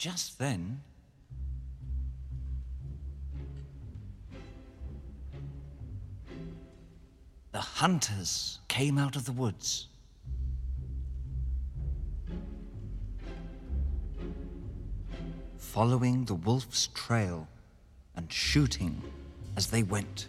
Just then, the hunters came out of the woods. Following the wolf's trail and shooting as they went.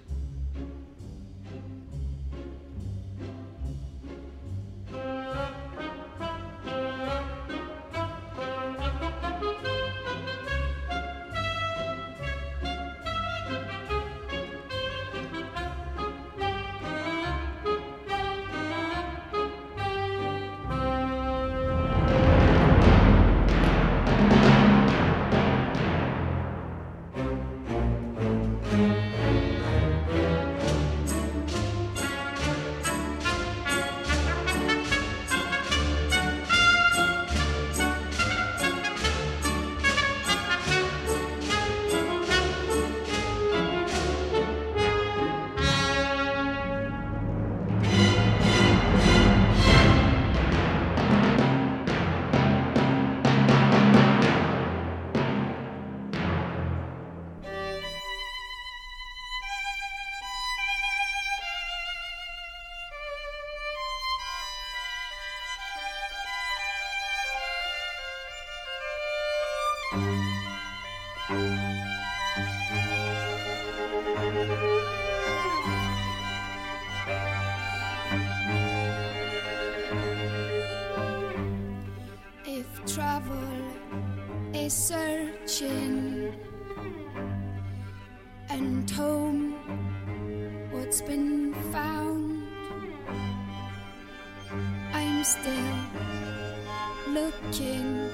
sent home what's been found. I'm still looking.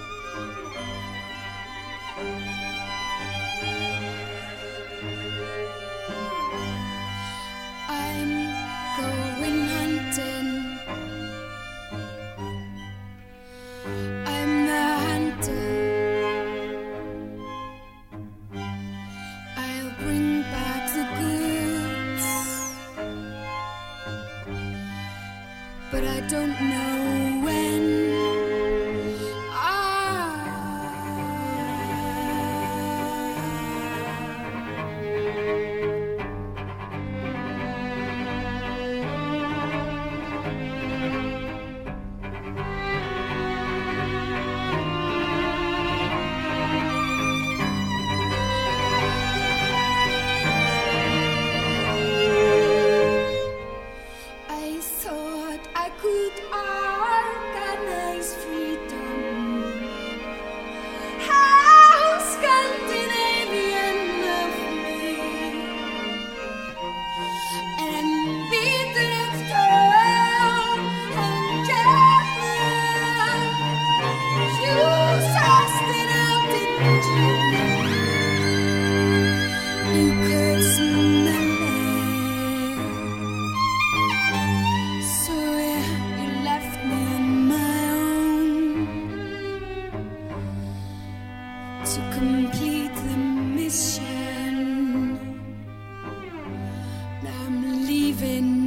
been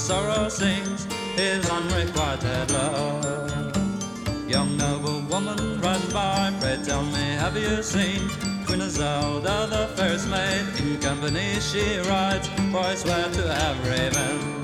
sorrow sings his unrequited love. Young noble woman riding by, pray tell me, have you seen Queen Zelda, the first maid? In company she rides, for I swear to have raven.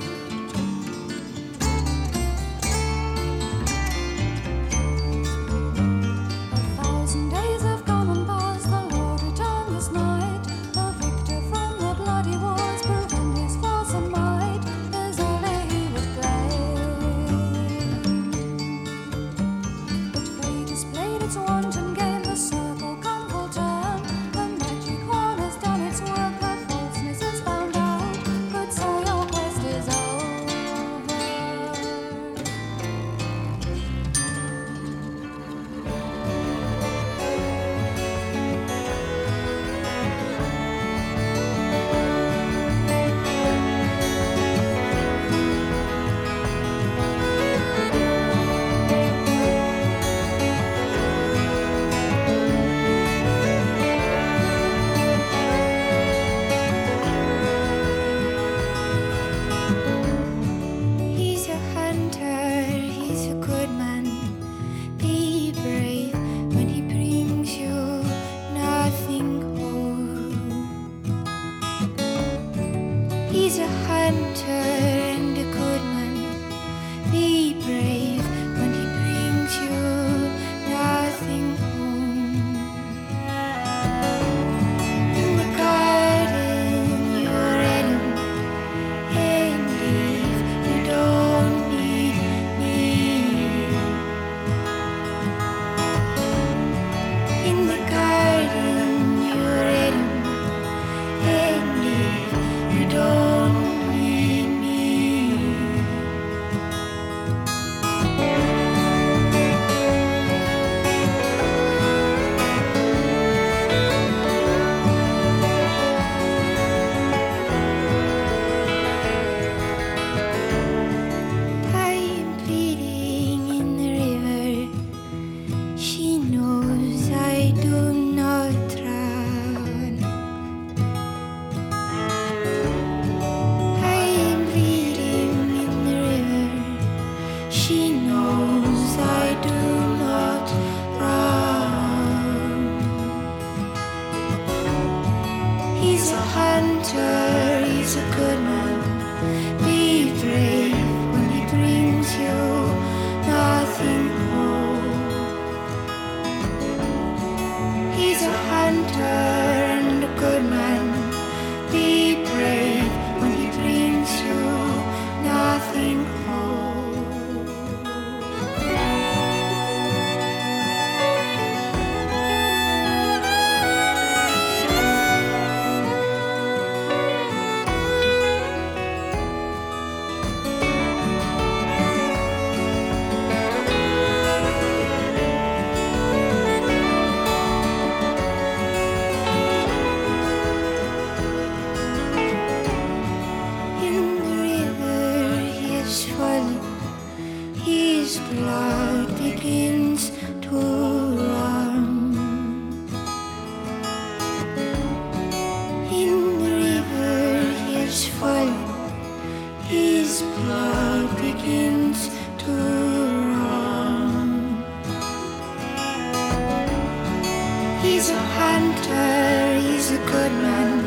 He's a hunter, he's a good man.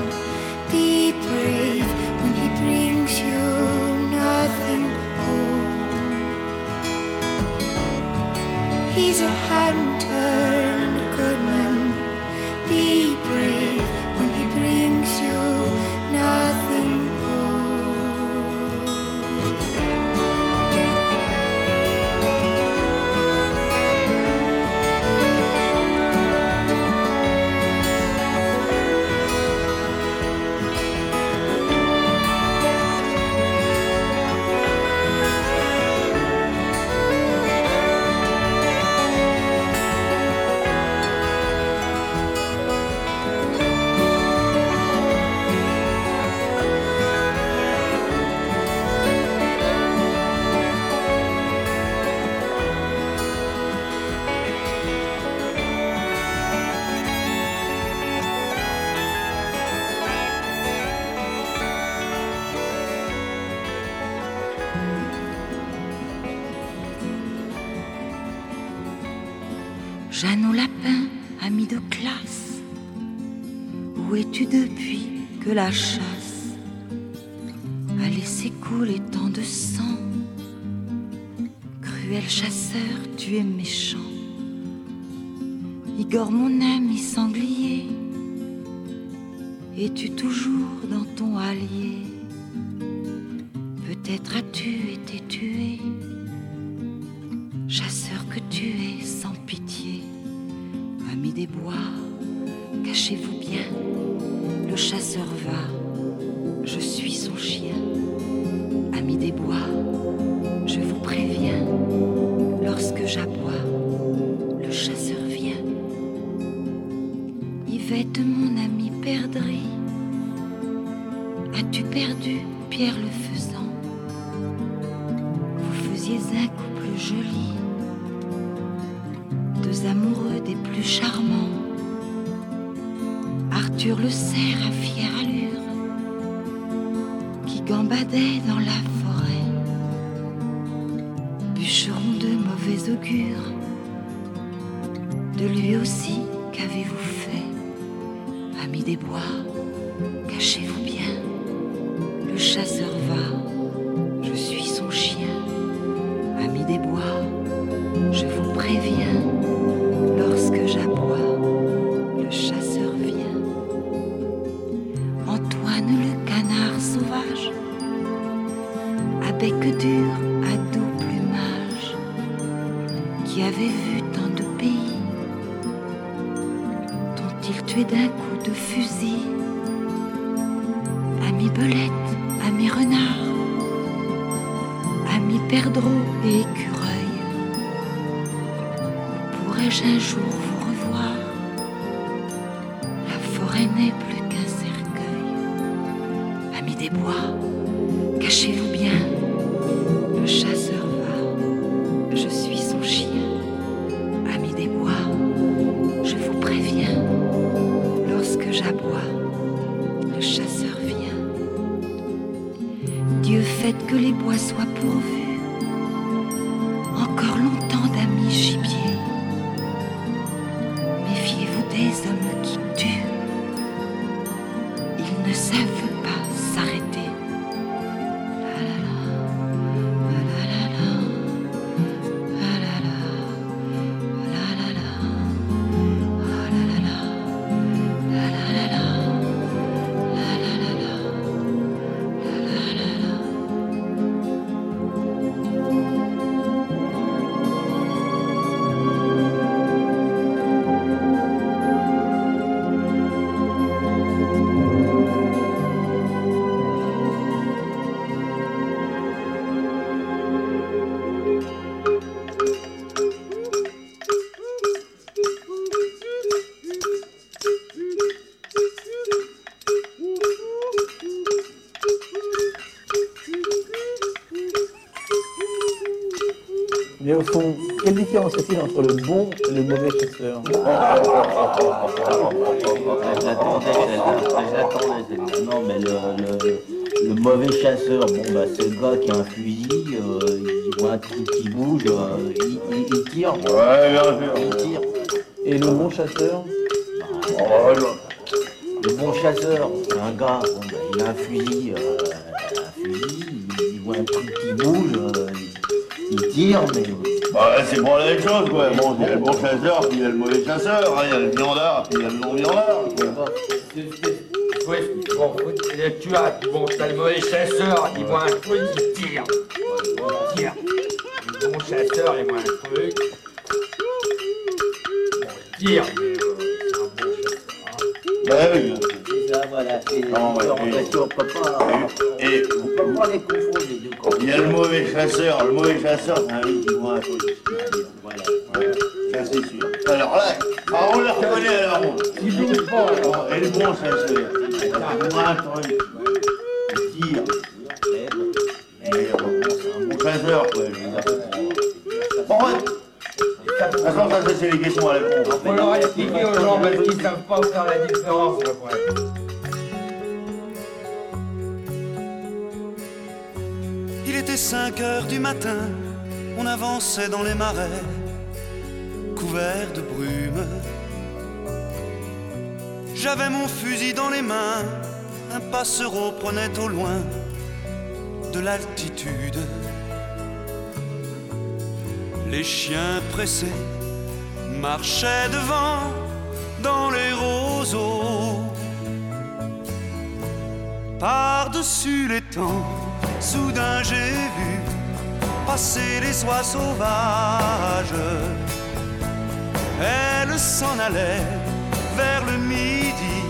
Be brave when he brings you nothing. He's a hunter. la chasse a laissé couler tant de sang. Cruel chasseur, tu es méchant. Igor, mon ami sanglier, es-tu toujours dans ton allié? Peut-être as-tu été tué, chasseur que tu es sans pitié, ami des bois, cachez-vous bien. Le chasseur va. Je suis son chien. l'ange aboie, le chasseur vient. Dieu fait que les bois soient pourvus. Entre le bon et le mauvais chasseur J'attendais. Non, mais le, le- mauvais chasseur, bon, bah, c'est le gars qui a un fusil, euh, il voit un truc qui bouge, euh, il, tire. Ouais, bien sûr. Il tire. Et le bon chasseur Oh. Le bon chasseur, c'est un gars, bah, il a un fusil, euh, un fusil, il, voit un truc qui bouge, euh, il, tire, mais Bah, c'est pour la même chose, quoi. Bon, il y a le bon chasseur, puis il y a le mauvais chasseur, hein, il y a le viandard, puis il y a le non-viandard. quoi. Bon, tu as, bon, t'as le mauvais chasseur, il voit un truc, il tire. Il tire. Le bon chasseur, il voit un truc. Bon, il tire, mais euh, c'est un bon chasseur. oui, bien sûr. c'est ça, voilà, c'est Non, ouais, en et- fait, on peut pas, Et on peut pas les confondre les deux. quoi. il y a le mauvais chasseur. Le mauvais chasseur, c'est un mec qui voit un truc. Voilà. Voilà, ça c'est sûr. Alors là, ah, on le reconnaît alors. Il bouge pas, alors. Et le bon il voit un truc. Il tire. C'est un bon chasseur, quoi. Bon, ouais. De toute façon, ça, c'est les questions à la con. Faut leur expliquer aux gens parce qu'ils savent pas faire la différence. Il était 5 heures du matin, on avançait dans les marais, de brume. J'avais mon fusil dans les mains, un passereau prenait au loin de l'altitude. Les chiens pressés marchaient devant dans les roseaux. Par-dessus les temps, soudain j'ai vu passer les oies sauvages. Elles s'en allaient vers le midi,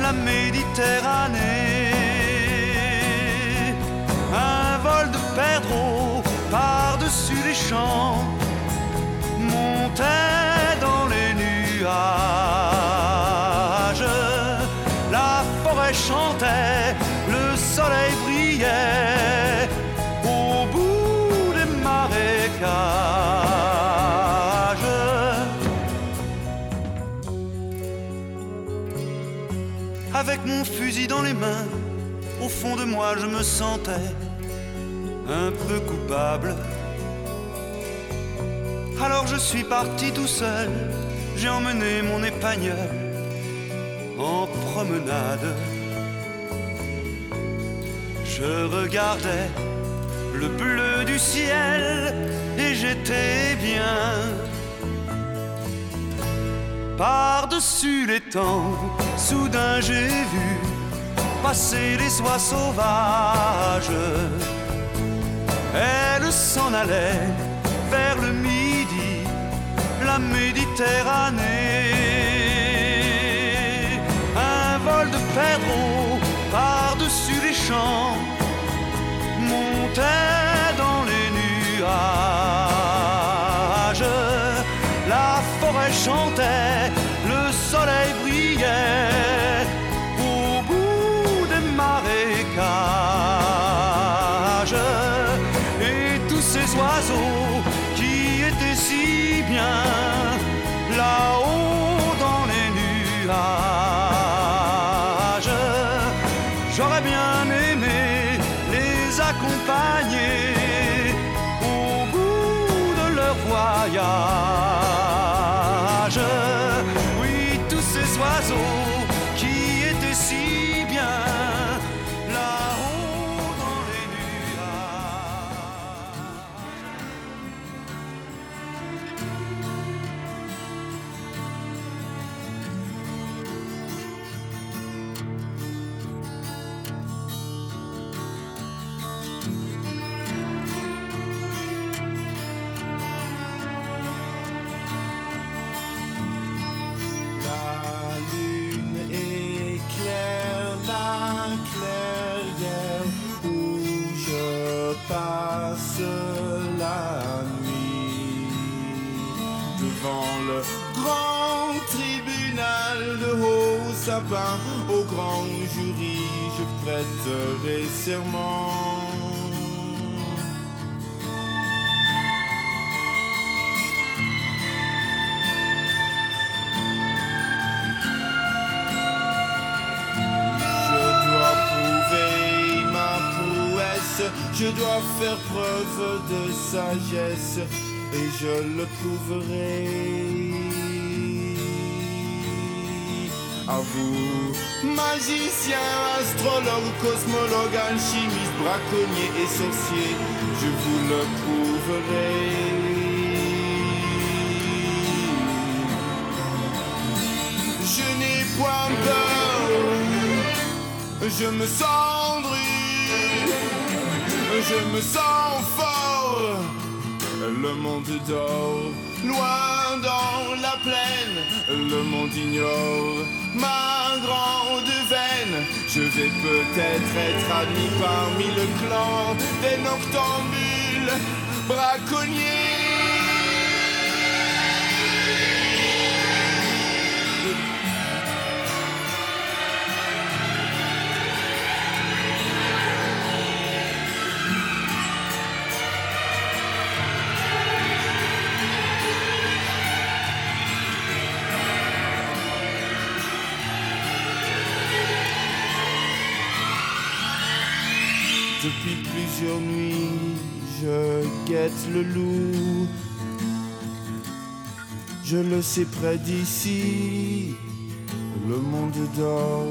la Méditerranée. Un vol de perdreaux par-dessus les champs Avec mon fusil dans les mains, au fond de moi je me sentais un peu coupable. Alors je suis parti tout seul, j'ai emmené mon épagnol en promenade. Je regardais le bleu du ciel et j'étais bien. Par-dessus les temps, soudain j'ai vu passer les oies sauvages. Elles s'en allaient vers le midi, la Méditerranée. Un vol de perdreaux par-dessus les champs montait au grand jury, je prêterai serment. Je dois faire preuve de sagesse et je le prouverai. À vous, magicien, astrologue, cosmologue, alchimiste, braconnier et sorcier, je vous le prouverai. Je n'ai point peur, je me sens je me sens fort. Le monde dort, loin dans la plaine, le monde ignore ma grande veine. Je vais peut-être être admis parmi le clan des noctambules braconniers. Plusieurs nuits, je guette le loup. Je le sais près d'ici. Le monde dort,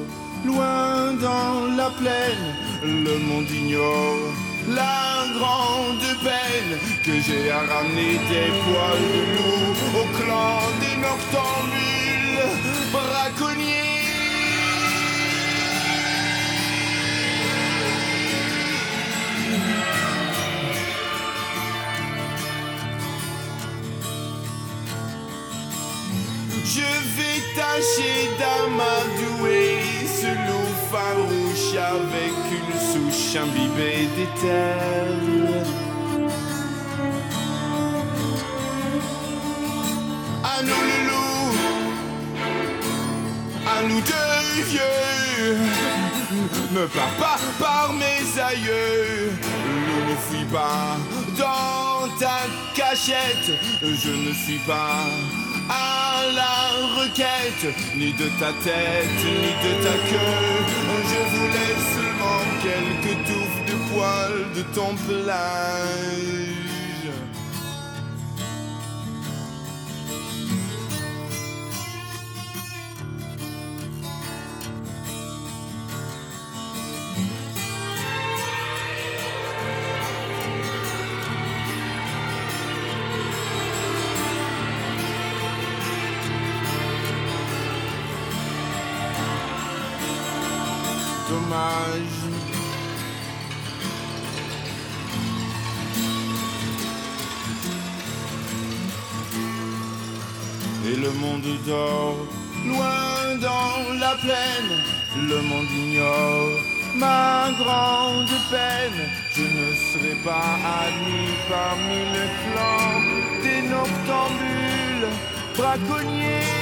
loin dans la plaine. Le monde ignore la grande peine que j'ai à ramener des poils de loup au clan des noctambules braconniers. Vais tâcher d'amadouer ce loup farouche avec une souche imbibée d'éther. À nous le loup, à nous deux vieux, me pars pas par mes aïeux. Loup ne fuis pas dans ta cachette, je ne suis pas à la requête, ni de ta tête, ni de ta queue. Je voulais seulement quelques touffes de poils de ton pelage. Et le monde dort, loin dans la plaine, le monde ignore ma grande peine. Je ne serai pas admis parmi le clan des noctambules braconniers.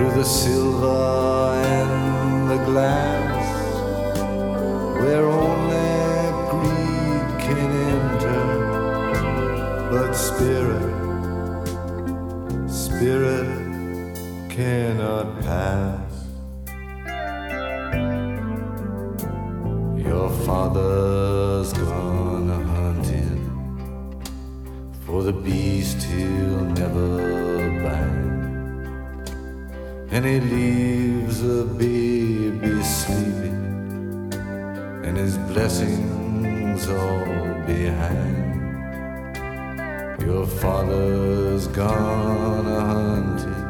through the silver and the glass. We're and he leaves a baby sleeping and his blessings all behind. Your father's gone a hunting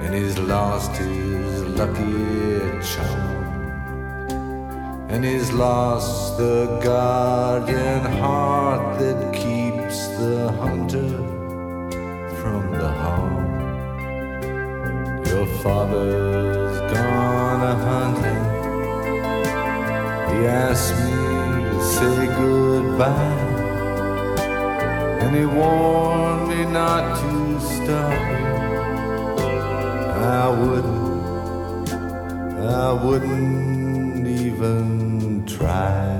and he's lost his lucky charm and he's lost the guardian heart that keeps the hunter father's gone a hunting. He asked me to say goodbye, and he warned me not to stop. I wouldn't, I wouldn't even try.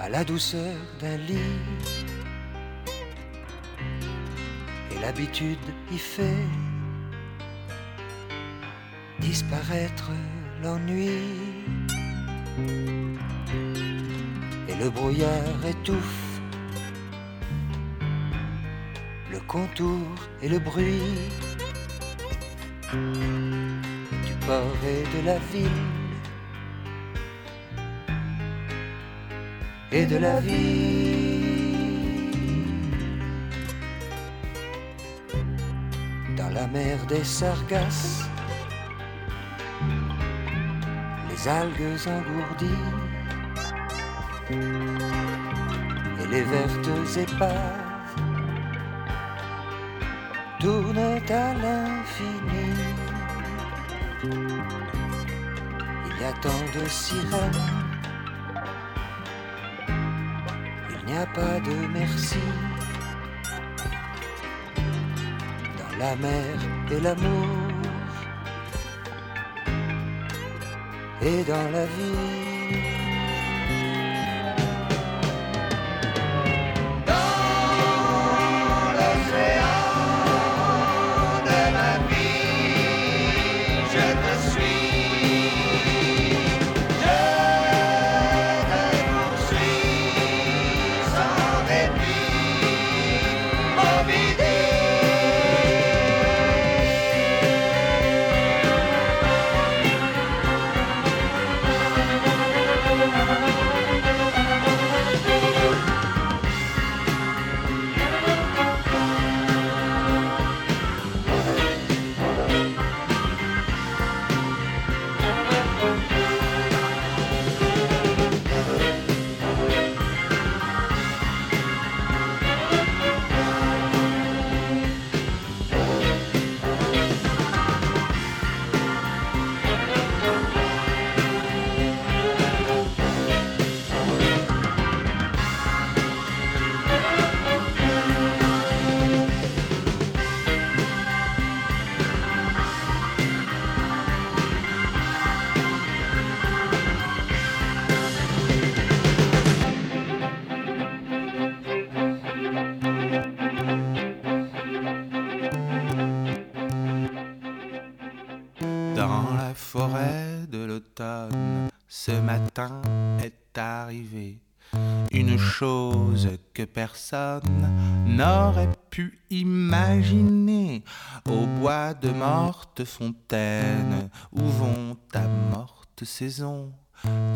À la douceur d'un lit. Et l'habitude y fait disparaître l'ennui. Et le brouillard étouffe le contour et le bruit du port et de la ville et de la vie. Dans la mer des sargasses, les algues engourdies et les vertes épaves tournent à l'infini. Il y a tant de sirènes, a pas de merci. Dans la mer et l'amour, et dans la vie. Personne n'aurait pu imaginer. Au bois de morte fontaine, où vont à morte saison?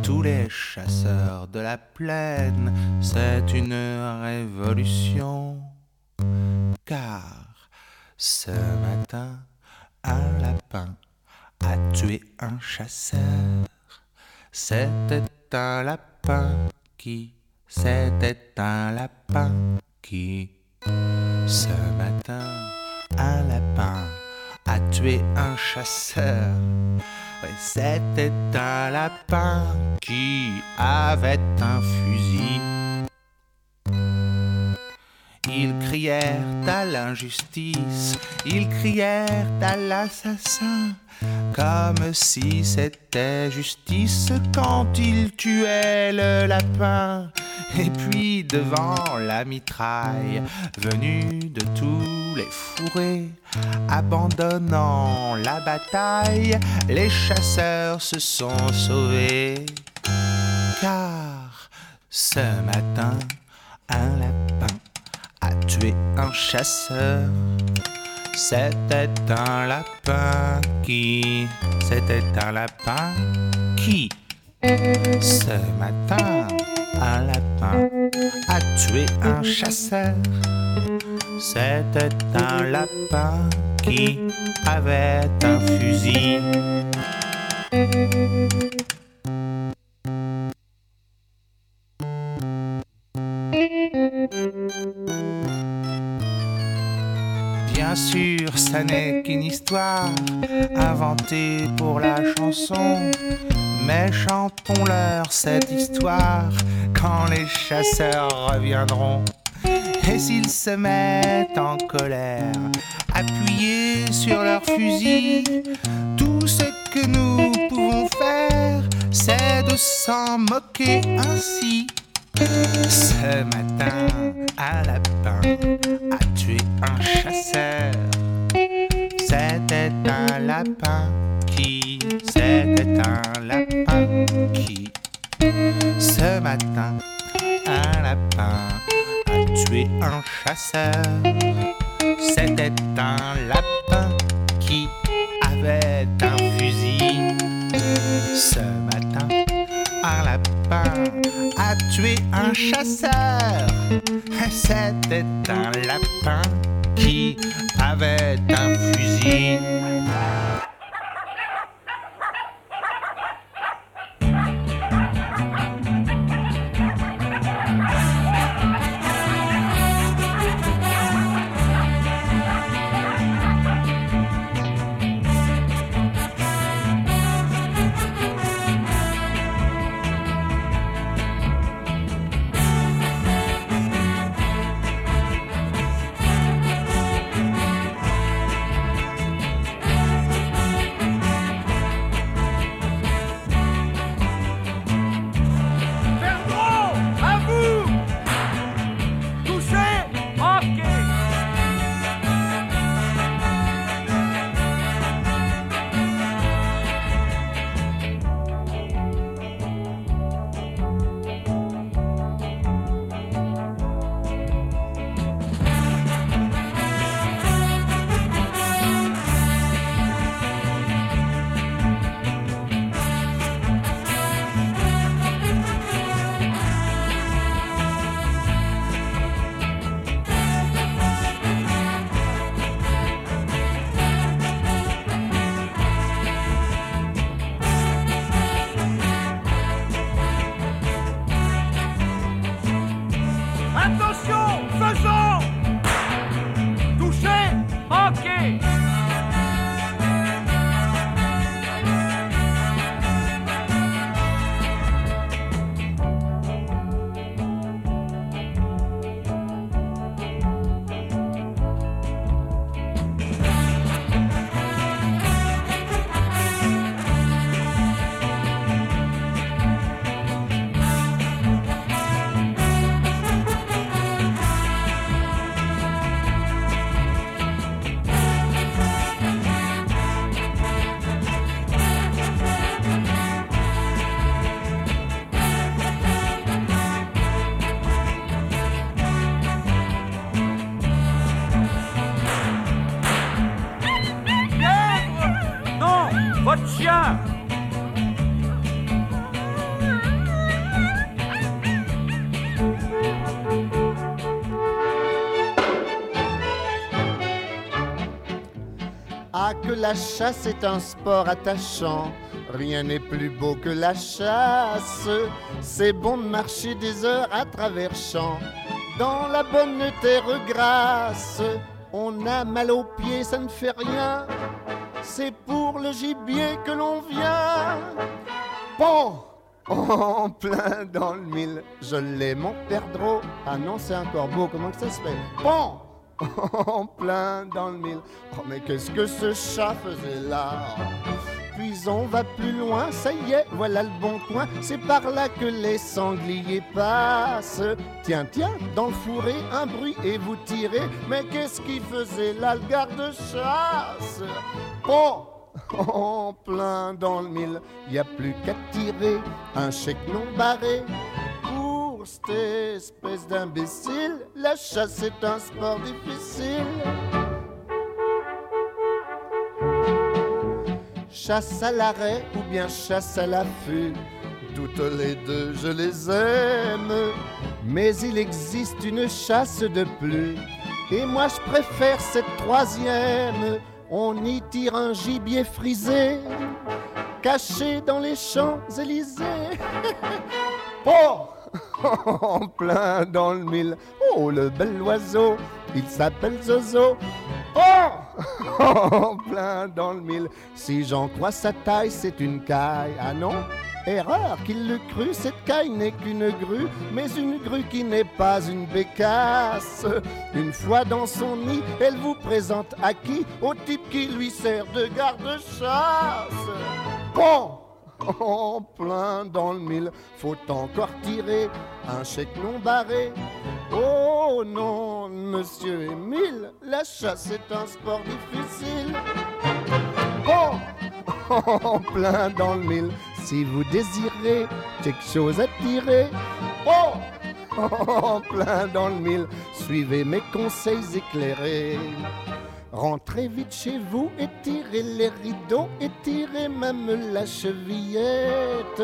Tous les chasseurs de la plaine, c'est une révolution. Car ce matin, un lapin a tué un chasseur. C'était un lapin qui, c'était un lapin qui, ce matin, un lapin a tué un chasseur. C'était un lapin qui avait un fusil. Ils crièrent à l'injustice, ils crièrent à l'assassin, comme si c'était justice quand ils tuaient le lapin. Et puis devant la mitraille venue de tous les fourrés, abandonnant la bataille, les chasseurs se sont sauvés. Car ce matin, un lapin tué un chasseur. C'était un lapin qui, c'était un lapin qui, ce matin, un lapin a tué un chasseur. C'était un lapin qui avait un fusil. Ça n'est qu'une histoire inventée pour la chanson. Mais chantons-leur cette histoire quand les chasseurs reviendront. Et s'ils se mettent en colère, appuyés sur leurs fusils, tout ce que nous pouvons faire, c'est de s'en moquer ainsi. Ce matin, un lapin a tué un chasseur. C'était un lapin qui, c'était un lapin qui. Ce matin, un lapin a tué un chasseur. C'était un lapin qui avait un fusil. A tué un chasseur. C'était un lapin qui avait un fusil. La chasse est un sport attachant. Rien n'est plus beau que la chasse. C'est bon de marcher des heures à travers champs. Dans la bonne terre grasse, on a mal aux pieds, ça ne fait rien. C'est pour le gibier que l'on vient. Bon, en plein dans le mille, je l'ai mon perdreau. Ah non, c'est un corbeau, comment que ça se fait Bon, en plein dans le mille. Oh, mais qu'est-ce que ce chat faisait là? Puis on va plus loin, ça y est, voilà le bon coin. C'est par là que les sangliers passent. Tiens, tiens, dans le fourré, un bruit et vous tirez. Mais qu'est-ce qu'il faisait là, le garde-chasse Bon, en plein dans le mille, y a plus qu'à tirer un chèque non barré. Pour cette espèce d'imbécile, la chasse est un sport difficile. Chasse à l'arrêt ou bien chasse à l'affût, toutes les deux je les aime. Mais il existe une chasse de plus, et moi je préfère cette troisième. On y tire un gibier frisé, caché dans les Champs-Élysées. oh en plein dans le mille. Oh, le bel oiseau, il s'appelle Zozo. Oh En plein dans le mille. Si j'en crois sa taille, c'est une caille. Ah non Erreur qu'il le crut, cette caille n'est qu'une grue, mais une grue qui n'est pas une bécasse. Une fois dans son nid, elle vous présente à qui? Au type qui lui sert de garde-chasse. Bon en plein dans le mille. Faut encore tirer un chèque non barré. Oh non, monsieur Émile, la chasse est un sport difficile. Oh, en plein dans le mille, si vous désirez quelque chose à tirer. Oh, en plein dans le mille, suivez mes conseils éclairés. Rentrez vite chez vous et tirez les rideaux et tirez même la chevillette.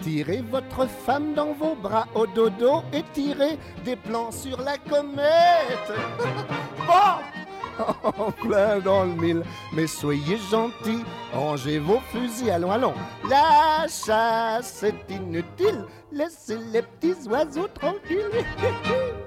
Tirez votre femme dans vos bras au dodo et tirez des plans sur la comète. Oh en plein dans le mille, mais soyez gentils, rangez vos fusils, allons, allons. La chasse est inutile, laissez les petits oiseaux tranquilles.